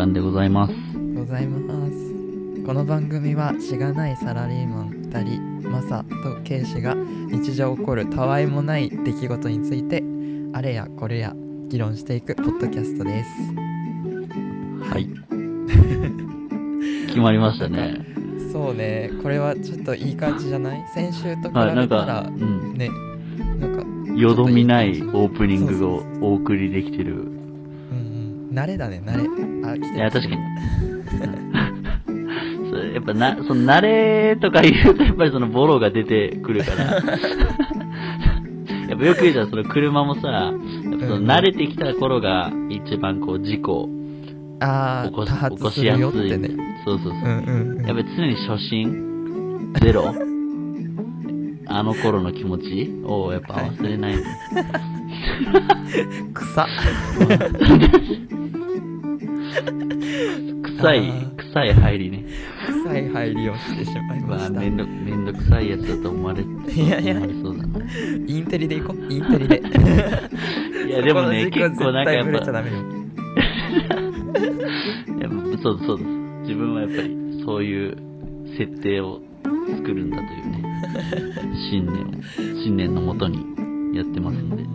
間でございます。ございますこの番組はしがないサラリーマン2人マサとケイシが日常起こるたわいもない出来事についてあれやこれや議論していくポッドキャストですはい。決まりましたね。そうねこれはちょっといい感じじゃない？先週と比べたはい、なんらか、うん。ねなんかよどみないオープニングをお送りできてる。慣れだね慣れあ来てるいや、確かに。それやっぱな、その慣れとか言うと、やっぱりそのボロが出てくるから。やっぱよく言うじゃん、その車もさ、やっぱその慣れてきた頃が一番こう事故起こし起こしやすい。ねそうそうそう。うんうんうんやっぱり常に初心？ゼロ？あの頃の気持ちをやっぱ忘れない。草。臭いあ、ー。臭い入りね。臭い入りをしてしまいままあ、しためんど、めんどくさいやつだと思われ、いやいや。思われそうだな。インテリで行こう。インテリで。いや、でもね、結構なんかやっぱ、絶対ブレちゃダメよ。やっぱそうそうです。自分はやっぱりそういう設定を作るんだというね、信念を、信念のもとにやってますんで。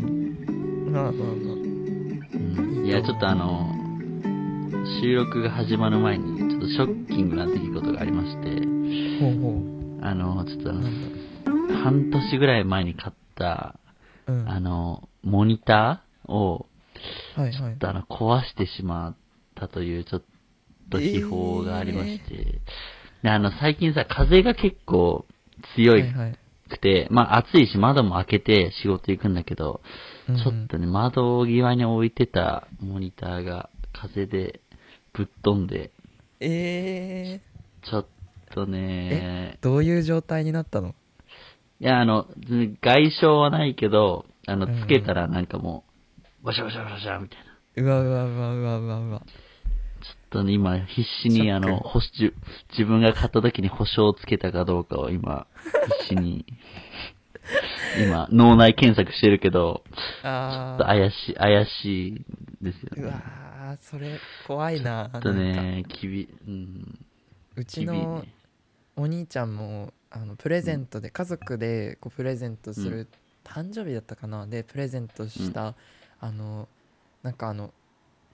まあまあまうん。いや、ちょっとあの、収録が始まる前に、ちょっとショッキングな出来事がありまして、あほうほあの、ちょっと半年ぐらい前に買った、うん。あの、モニターを、はいはい。ちょっとあの、壊してしまったという、ちょっと秘宝がありまして、で、あの、最近さ、風が結構強いくて、まあ暑いし窓も開けて仕事行くんだけど、ちょっとね、窓際に置いてたモニターが風でぶっ飛んで、えちょっとねー、、どういう状態になったの？いや、あの、外傷はないけど、あのつけたらなんかもう、わしゃわしゃわしゃみたいな。うわうわうわうわうわうわとね、今、必死に、あの、保守、自分が買った時に保証をつけたかどうかを今、必死に、今、脳内検索してるけど、ちょっと怪しい、怪しいですよね。うわーそれ怖いなちょっとね、きび、うん、うちのね。お兄ちゃんもあのプレゼントで、家族でこうプレゼントする、誕生日だったかな？でプレゼントした、あのなんかあの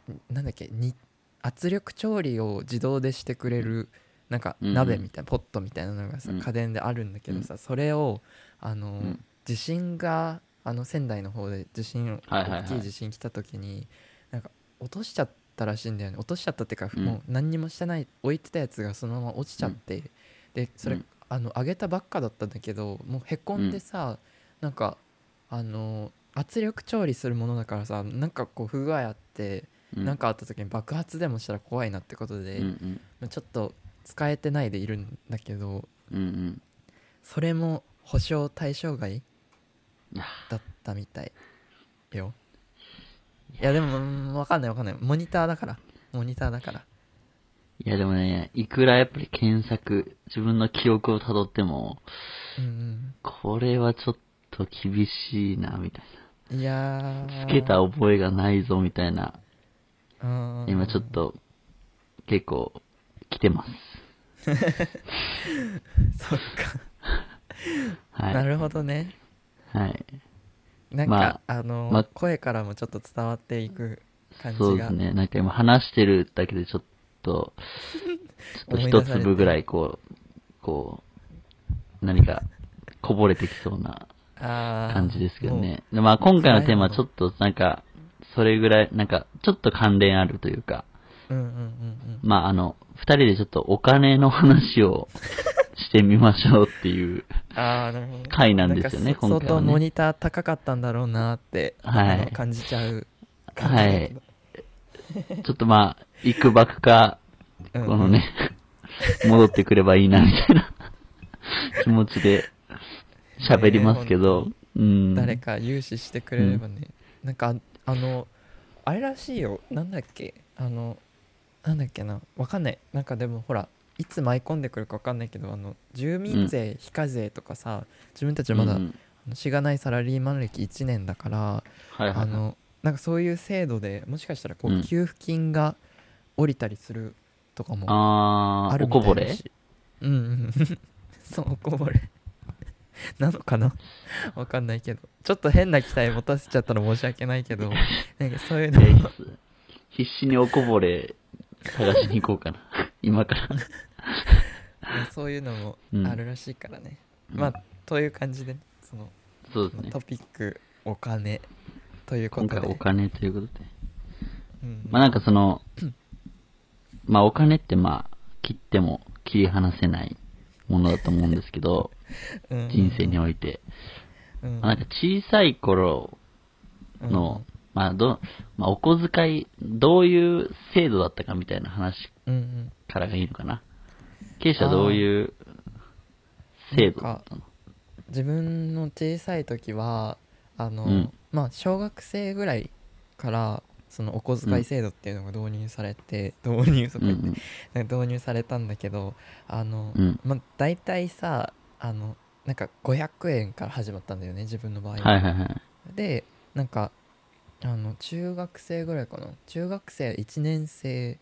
んなんだっけ？に圧力調理を自動でしてくれる、なんか鍋みたいな、ポットみたいなのがさ、うん。家電であるんだけどさ、それをあの、ん。地震があの仙台の方で地震、大きい地震来た時になんか落としちゃったらしいんだよね。落としちゃったっていうか、うん。もう何にもしてない置いてたやつがそのまま落ちちゃって、でそれ、うん。あの上げたばっかだったんだけどもうへこんでさ、なんかあの圧力調理するものだからさなんかこう不具合あって、うん。なんかあった時に爆発でもしたら怖いなってことうんで、うん、まあちょっと使えてないでいるんだけどうんうん。それも保証対象外だったみたいよ。いやでもうんわかんないわかんない。モニターだから。モニターだから。いやでもね、いくらやっぱり検索、自分の記憶をたどっても、うんこれはちょっと厳しいな、みたいうんいや。つけた覚えがないぞ、みたいな。うん今ちょっと、結構、来てます。そっか、はい。なるほどねはい。なんか、まあ、の、ま声からもちょっと伝わっていく感じがそうですね。なんか今話してるだけでちょっと、ちょっと一粒ぐらいこう、こう、何かこぼれてきそうな感じですけどね。でまあ今回のテーマはちょっとなんか、それぐらい、なんか、ちょっと関連あるというか、もううんうんうんうん。まああの、二人でちょっとお金の話を してみましょうっていう、回なんですよね今回はね。相当モニター高かったんだろうなって、はい。感じちゃう感じだけど。ちょっとまあ、いくばくか、うんこのね、戻ってくればいいなみたいな気持ちで喋りますけど、うん。誰か融資してくれればね、なんかああのあれらしいよ。なんだっけ？あのなんだっけな？わかんない。なんかでもほらいつ舞い込んでくるかわかんないけどあの住民税非課税とかさ自分たちまだ、うんあのしがないサラリーマン歴1年だから、はいはいはい。あのなんかそういう制度でもしかしたらこううん。給付金が降りたりするとかもあるみおこぼれ？たいだしうんうん。そうおこぼれなのかな？わかんないけど。ちょっと変な期待持たせちゃったら申し訳ないけど。なんかそういうの。必死におこぼれ探しに行こうかな。今から。そういうのもうん。あるらしいからね、うん。まあという感じでね。そのそうですね。トピックお金ということで。今回お金ということで。うん。まあなんかその、まあお金ってまあ、切っても切り離せないものだと思うんですけど、うん。人生において。うん。まあなんか小さい頃の、まあど、まあお小遣い、どういう制度だったかみたいな話うんうん。からがいいのかな。ケイシはどういう制度だったの？自分の小さい時はあの、うん。まあ小学生ぐらいからそのお小遣い制度っていうのが導入されて、導入とかうん言って、なんか導入されたんだけどあの、うん。まあ大体さあのなんか500円から始まったんだよね自分の場合は。はいはいはい。でなんかあの中学生ぐらいかな。中学生1年生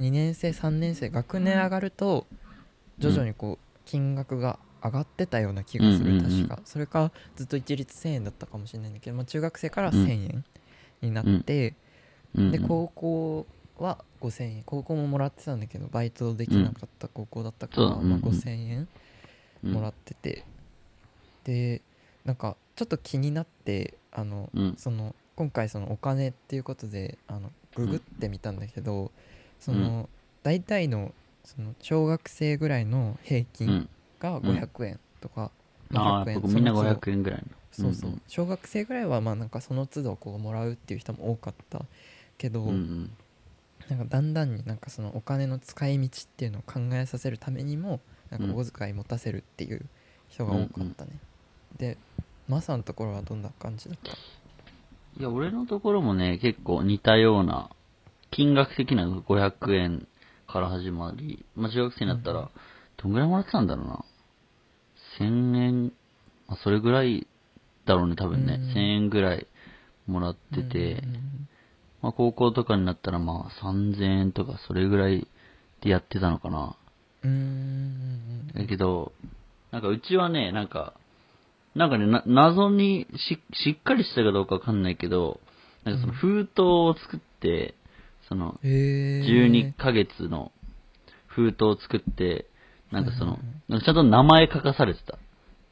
2年生3年生学年上がると徐々にこう金額が上がってたような気がする、うんうんうん確か。それかずっと一律1000円だったかもしれないんだけど、まあ、中学生からうん1000円になって、うんうん。で高校は5000円。高校ももらってたんだけどバイトできなかった高校だったから、まあ、そううんうん。5000円うん。もらってて、でなんかちょっと気になってあの、うん。その今回そのお金っていうことであのググってみたんだけど、その大体のその小学生ぐらいの平う均ん。が500円とか、あまあ、100円。僕みんなその都度500円ぐらいの。そうそう、んん。小学生ぐらいはまあなんかその都度こうもらうっていう人も多かったけど、うんうん。なんかだんだんになんかそのお金の使い道っていうのを考えさせるためにもなんかお小遣い持たせるっていう人が多かったね、でマサのところはどんな感じだった？いや、俺のところもね、結構似たような、金額的な500円から始まり、まあ、中学生になったら、どんぐらいもらってたんだろうな？1000円、まあ、それぐらいだろうね、多分ね。うん1000円ぐらいもらってて、うんまあ、高校とかになったらまあ3000円とかそれぐらいでやってたのかな。うんうんだけど、なんかうちはね、なんか、なんかね、な謎にししっかりしたかどうかわかんないけど、なんかその封筒を作って、その、へえ12ヶ月の封筒を作って、なんかそのちゃんと名前書かされてた。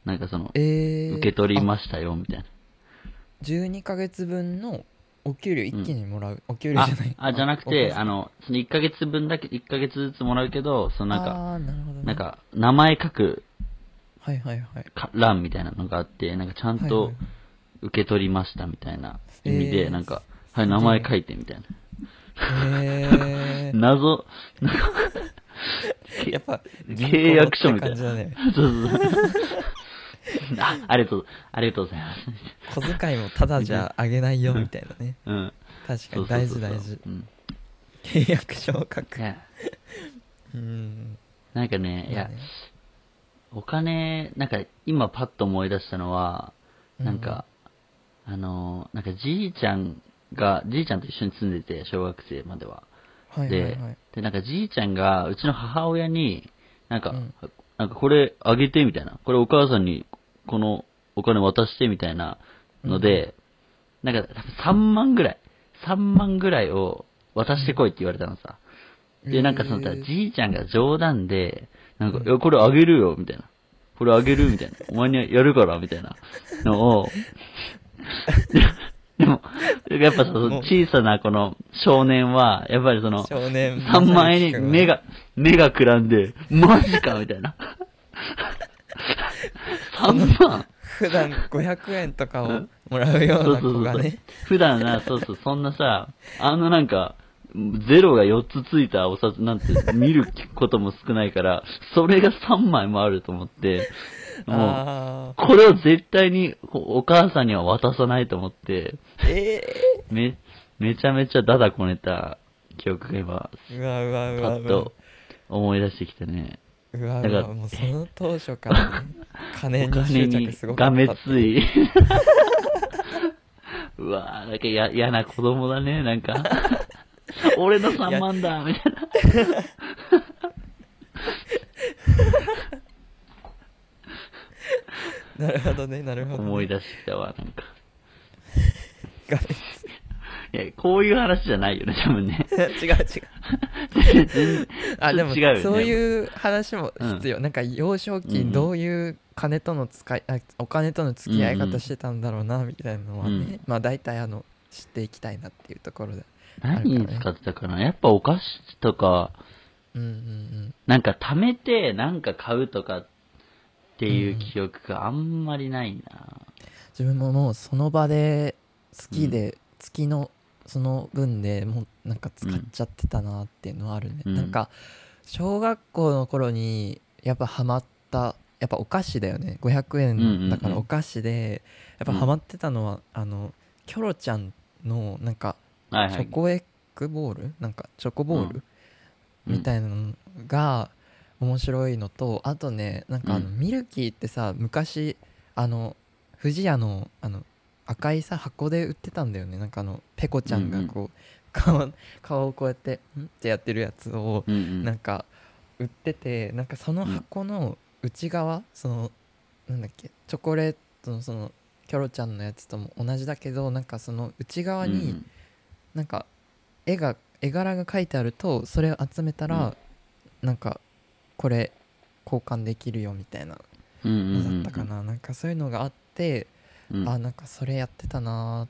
なんかその、えー、受け取りあましたよ、みたいな。12ヶ月分のお給料一気にもらう、お給料あじゃない、あ、じゃなくて、あのの、その1ヶ月分だけ、1ヶ月ずつもらうけど、そのなんか、なね。なんか、名前書くはいはいはい。か欄みたいなのがあって、なんかちゃんはいとはい。受け取りましたみたいな意味で、えーなんか、はい、名前書いてみたいな。へえ 謎、やっぱ契約書みたいな。そうそうそう。あ、ありがとう、ありがとうございます。小遣いもただじゃあげないよみたいなね。うん。確かに大事大事。うん。契約書を書く。うん。なんかね、いやお金、なんか今パッと思い出したのは、なんか、あのー、なんかじいちゃんが、じいちゃんと一緒に住んでて、小学生までは。はいはいはい。で、なんかじいちゃんが、うちの母親に、なんか、うん。なんかこれあげてみたいな。これお母さんにこのお金渡してみたいなので、なんか多分3万ぐらい、3万ぐらいを渡してこいって言われたのさ。で、なんかその、じいちゃんが冗談で、なんか、うんいや、これあげるよ、みたいな。これあげるみたいな。お前にやるから、みたいなのを、でも、やっぱその小さなこの少年は、やっぱりその、少年3万円に目が、目がくらんで、マジかみたいな。3万普段500円とかをもらうような子がね。普段な、そうそう、そんなさ、あのなんか、ゼロが4つついたお札なんて見ることも少ないから、それが3枚もあると思って、もう、あこれを絶対にお母さんには渡さないと思って、ー。えめ、めちゃめちゃダダこねた記憶が今、ー、うわうわうわうわ。パッと思い出してきてね。うわうわもうその当初からね 金おに執金に着すごかがめったってつい。うわー、なんかや嫌な子供だね、なんか。俺の3万だ、みたいな。なるほどねなるほどね、思い出してきたわ、なんか。画いや、こういう話じゃないよね、多分ね。面違う違う。あでも違うそういう話も必要、なんか幼少期うんどういう金との使いあお金との付き合い方してたんだろうなみたいなのはね、うん。まあ大体あの知っていきたいなっていうところで。何に使ってたかな？やっぱお菓子とか、うんうんなんか貯めてなんか買うとかっていう記憶があんまりないな。自分ももうその場で好きで、月のその分でもうなんか使っちゃってたなっていうのはあるね、うん。なんか小学校の頃にやっぱハマったやっぱお菓子だよね。500うんうんうん。円だからお菓子でやっぱハマってたのは、あのキョロちゃんのなんか。チョコエッグボール？なんかチョコボール、うん。みたいなのが面白いのとあとねなんかあのうん。ミルキーってさ昔あの不二家のあの赤いさ箱で売ってたんだよね。なんかあのペコちゃんがこう、顔顔をこうやってん？ってやってるやつを。なんか売っててなんかその箱の内側、そのなんだっけチョコレートのそのキョロちゃんのやつとも同じだけどなんかその内側に、なんか絵が絵柄が書いてあるとそれを集めたら、なんかこれ交換できるよみたいなのだったかな、なんかそういうのがあって、うん。あなんかそれやってたなーっ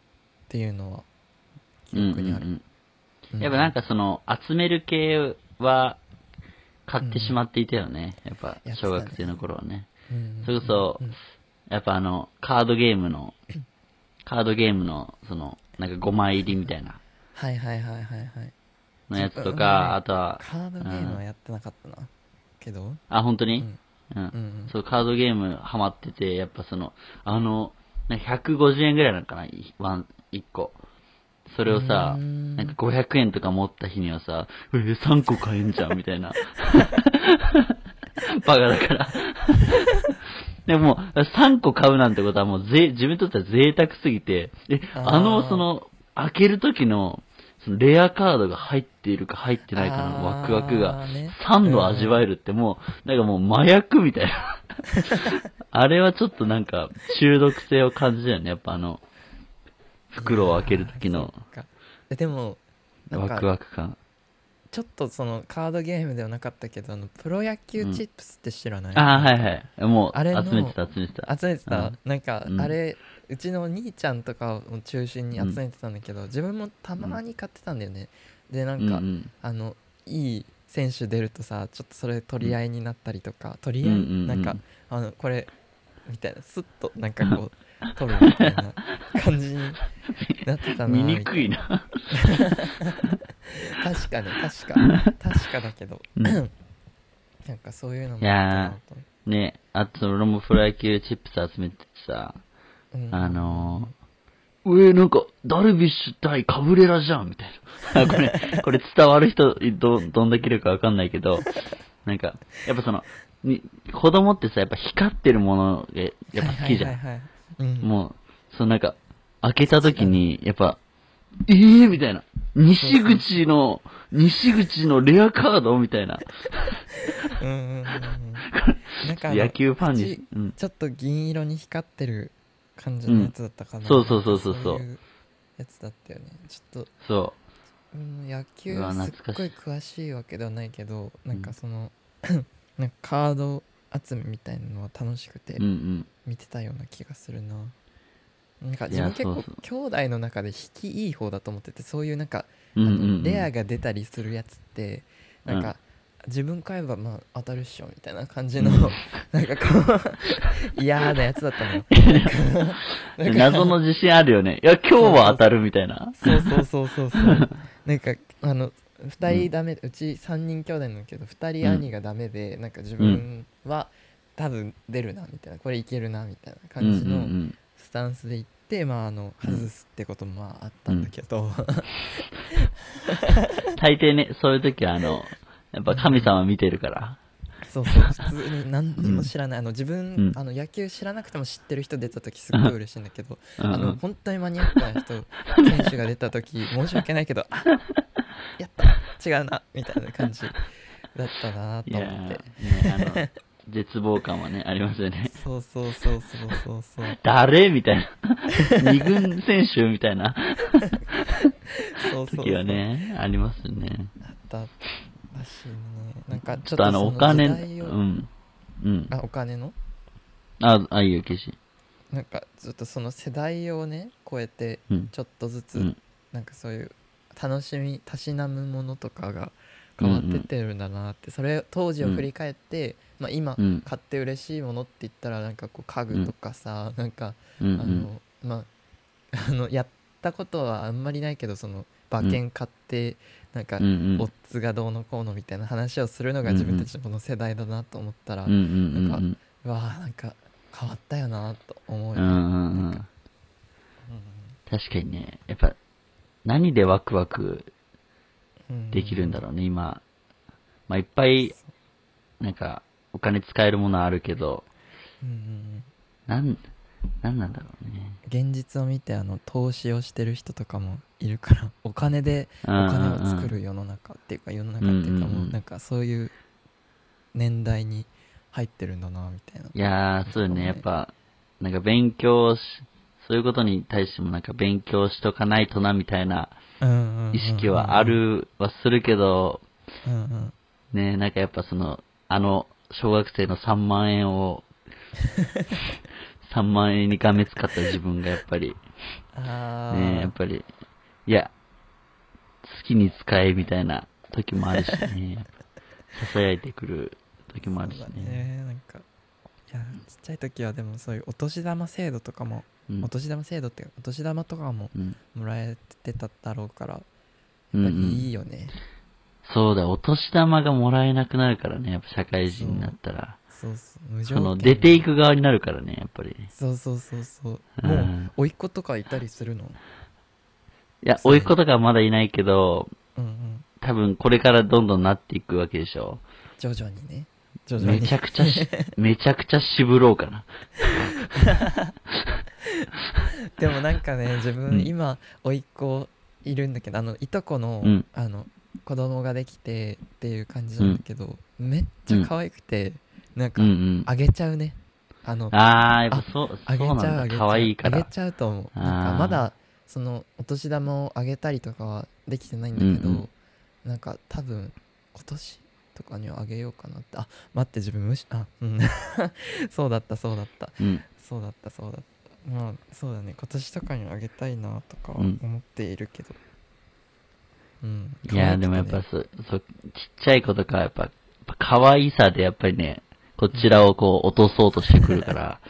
ていうのは記憶にある、うんうんううん。やっぱなんかその、集める系は買ってしまっていたよね。やっぱやってたね。小学生の頃はね。うん。それこそうんやっぱあの、カードゲームの、カードゲームの、その、なんか5枚入りみたいな、はいはいはいはいはい。のやつとか、あとは、カードゲームはやってなかったな、けど。あ、本当に？うん。うん。うんうん。そう、カードゲームハマってて、やっぱその、あの、なんか150円ぐらいなのかな、いワン、1個。それをさなんか500円とか持った日にはさ、えー、3個買えんじゃん、みたいな。バカだから。でも、3個買うなんてことはもうぜ、自分にとっては贅沢すぎて、え、あの、その、開ける時の、そのレアカードが入っているか入ってないかのワクワクが、あーね3度味わえるってもう、なんかもう麻薬みたいな。あれはちょっとなんか中毒性を感じたよね。やっぱあの、袋を開ける時のでもワクかワク感。ちょっとそのカードゲームではなかったけどあのプロ野球チップスって知らない、ああ、はいはい。もあれのう集めてた、集めてた。集めてた、うんなんかうんあれ、うちの兄ちゃんとかを中心に集めてたんだけど、自分もたまに買ってたんだよね、でなんか、うんうん。あのいい選手出るとさちょっとそれ取り合いになったりとか、取り合い、うんうんうん。なんかあのこれみたいなスッとなんかこう取るみたいな感じになってたな 見にくいな。確かに確か 確かだけど、うん。なんかそういうのもあったなと。思ってね、あと俺もプロ野球チップス集めててさ、うんあのー、上なんか、ダルビッシュ対カブレラじゃんみたいな。あ これ、これ伝わる人、ど、どんだけいるかわかんないけど、なんか、やっぱその、に子供ってさ、やっぱ光ってるものが、やっぱ好きじゃん。はいはいはいはいうん、もう、そのなんか、開けた時に、やっぱ、ええー、みたいな。西口の、西口のレアカードみたいな。うんうんうんうん なんかあの野球ファンに口、うん。ちょっと銀色に光ってる感じのやつだったかな、そうそうそうそうそう。なんかいやつだったよね。ちょっと、そう。ん、野球すっごい詳しいわけではないけどなんかその、なんかカード集めみたいなのは楽しくてう。うんうん。見てたような気がするな、なんかいや自分結構そうそう。兄弟の中で引きいい方だと思っててそういうなんか、うんうん、あん。レアが出たりするやつってなんか、うん自分買えばまあ当たるっしょみたいな感じうの、ん。なんかこう 嫌なやつだったのよ。なんか謎の自信あるよね。いや、今日は当たるみたいな。そうそうそうそうそうなんかあの2人ダメ、うち3人兄弟なんだけど2人兄がダメで、なんか自分は多分出るなみたいな。これいけるなみたいなうんうんう感じのん。スタンスで行って、まああの外すってこともまああったんだけど、大抵ね、そういう時はあの、やっぱ神様見てるから。そうそう。普通に何にも知らない、あの自分、うん。あの野球知らなくても知ってる人出た時すっごい嬉しいんだけど、うん。あの本当にマニアックな人 選手が出た時申し訳ないけどあやった。違うなみたいな感じだったなと思って。ね、絶望感はね、ありますよね。そうそうそうそうそうそう。誰？みたいな。二軍選手みたいな。そうそう。時はね、ありますよね。あったらしいねなんかちちょっとあの、お金、うん。うん。あお金の？あ、あ、いいよ、ケシ。なんかずっとその世代をね超えてうん。ちょっとずつ、うん。なんかそういう楽しみたしなむものとかが変わってってるんだなって、それ当時を振り返って、まあ、今うん。買って嬉しいものって言ったらなんかこう家具とかさ、なんかうん。うあん。の、まああのやったことはあんまりないけどその馬券買って、なんか、うん。うん。オッズがどうのこうのみたいな話をするのが自分たちのこの世代だなと思ったら、うん。うん。なんうん。うわあなんか変わったよなと思うよ、うん。うん。うん。確かにね、やっぱ、何でワクワクうんできるんだろうね、今。まあ、いっぱい、なんか、お金使えるものはあるけど、うんなん、なんなんだろうね。現実を見てあの投資をしてる人とかもいるから お金でお金を作る世の中っていうか世の中っていうかもうなんかそういう年代に入ってるんだなみたいな。いやー、そうよね、やっぱ、なんか勉強し、そういうことに対してもなんか勉強しとかないとな、みたいな意識はあるはするけど、うんうん。ね、なんかやっぱその、あの、小学生の3万円を、3万円にがめつかった自分がやっぱり、あね、やっあぱり、いや、好きに使えみたいな時もあるしね、囁いてくる時もあるしそうだね。ねなんかいやちっちゃい時はでもそういうお年玉制度とかもうん。お年玉制度っていうかお年玉とかもうん。もらえてただろうからやっうん。うぱりいんいよね。そうだ、お年玉がもらえなくなるからね、やっぱ社会人になったら。そうそう。無条その、件出ていく側になるからね、やっぱり。そうそうそうそう。うん。もう甥っ子とかいたりするの？いや、甥っ子とかはまだいないけど、うんうん。多分これからどんどんなっていくわけでしょ。徐々にね。徐々にめちゃくちゃし、めちゃくちゃ渋ろうかな。でもなんかね自分、うん。今甥っ子いるんだけどあのいとこの,、うん。あの子供ができてっていう感じなんだけど、めっちゃ可愛くて、なんかうんうん。あげちゃうね。あのあー、やっぱそう、あげち。ゃうあげちゃう。いから。あげちゃうと思う。なんかまだそのお年玉をあげたりとかはできてないんだけど、うんうん。なんか多分今年とかにはあげようかなって。あ待って自分無視あうん。そうだったそうだった。うん。そうだったそうだった。まあそうだね。今年とかにはあげたいなとか思っているけど。うん、いや、でもやっぱそう、そう、ちっちゃい子とかはやっぱ、やっぱ可愛さでやっぱりね、こちらをこう落とそうとしてくるから、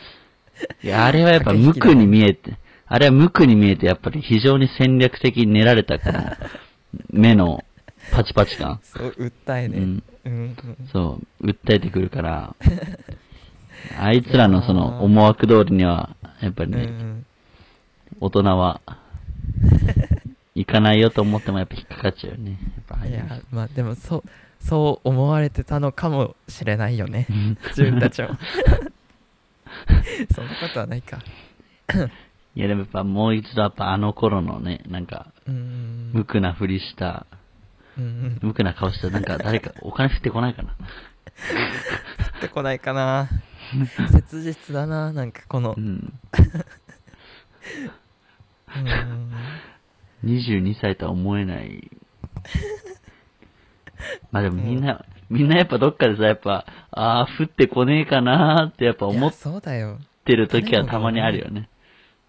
いや、あれはやっぱ無垢に見えて、あれは無垢に見えてやっぱり非常に戦略的に練られたこの、目のパチパチ感。そう訴えね、うん。うん。うんそう、訴えてくるから、あいつらのその思惑通りには、やっぱりうんうね、ん。大人は、行かないよと思ってもやっぱ引っかかっちゃうよね。やっぱああいういやまあでもそうそう思われてたのかもしれないよね。自分たちも。そんなことはないか。いやでもやっぱもう一度やっぱあの頃のね、なんか、うん。無垢なふりした、無垢な顔した、なんか誰かお金降ってこないかな。降ってこないかな。切実だななんかこの。う、ん。うん。22歳とは思えない。まあでもみんな、みんなやっぱどっかでさ、やっぱ、ああ、降ってこねえかなーってやっぱ思っそうだよ。てる時はたまにあるよね。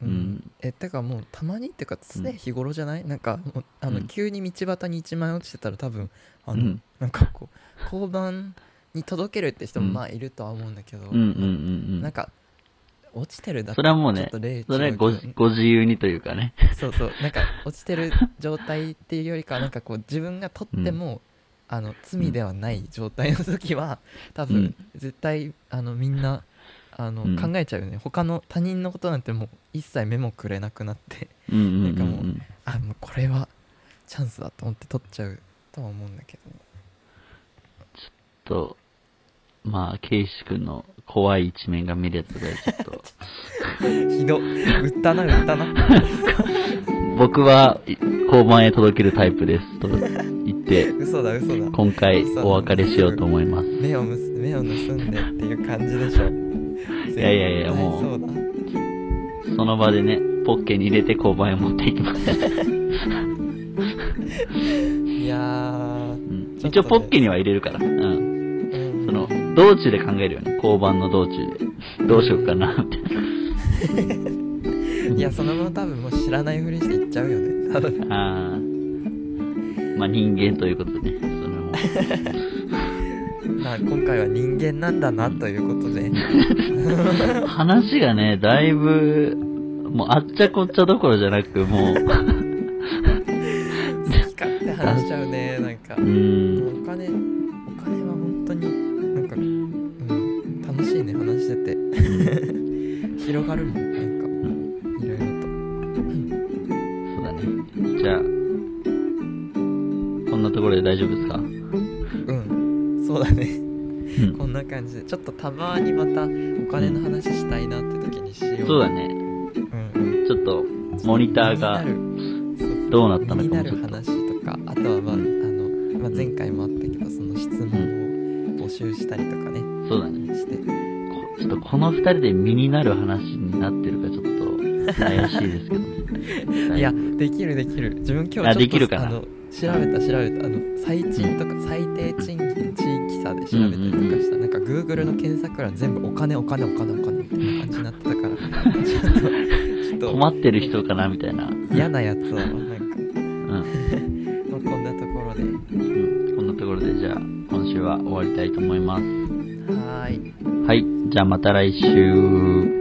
ううん。ん。えてかもうたまにっていうか常日頃じゃない、なんかもうあの、うん急に道端に1万円落ちてたら多分あの、うん。なんかこう交番に届けるって人もうん。まあいるとは思うんだけど、うんうんうんうん。なんか落ちてるだけ。それはもうねちょっと例それはごご自由にというかね。そうそう。なんか落ちてる状態っていうよりかはなんかこう自分が取っても、あの罪ではない状態の時は多分、うん。絶対あのみんなあの、うん。考えちゃうよね。他の他人のことなんてもう一切目もくれなくなってなんかもう。うんあもうこれはチャンスだと思って取っちゃうとは思うんだけどと、まあ、ケイシ君の怖い一面が見れたので、ちょっと、ひど。売ったな売ったな。僕はい交番へ届けるタイプです嘘だ嘘だ今回お別れしようと思います。目をむす目を盗んでっていう感じでしょいやいやいやもうそうだその場でね、ポッケに入れて交番へ持っていきます。いやーうん一応ポッケには入れるから。うん。うんその、道中で考えるよね。交番の道中で。どうしようかな、みたいな。いやそのまま多分もう知らないふりして行っちゃうよね多分あーまあ人間ということで、それも。まあ今回は人間なんだなということで。話がね、だいぶ、もうあっちゃこっちゃどころじゃなく、もう、好き勝手話しちゃうねなんか。お金お金は本当になんかうん楽しいね話してて。広がるもんなんか。いろいろと。そうだね。じゃあ、なところで大丈夫ですか？うん。そうだね。うんこんな感じ。でちょっとたまにまたお金の話したいなって時にしよう。そうだね。うんうん。ちょっと、モニターがどうなったのかもちょっと。なる話とかあとはまあ,、うんあのまあ、前回もあったけどその質問を募集したりとかね。そうだね。して。こちょっとこの二人で身になる話になってるかちょっと怪しいですけどね。いやできるできる。自分今日ちょっあとできるかな？あの調べた調べたあの最賃とか最低賃金地域差で調べたりとかした、なんか Google の検索欄全部お金お金お金お金みたいな感じになってたから ちょっとちょっと困ってる人かなみたいな。嫌なやつをなんか、うん。まあ、こんなところでうん、こんなところでじゃあ今週は終わりたいと思います。はーいはい。じゃあまた来週。「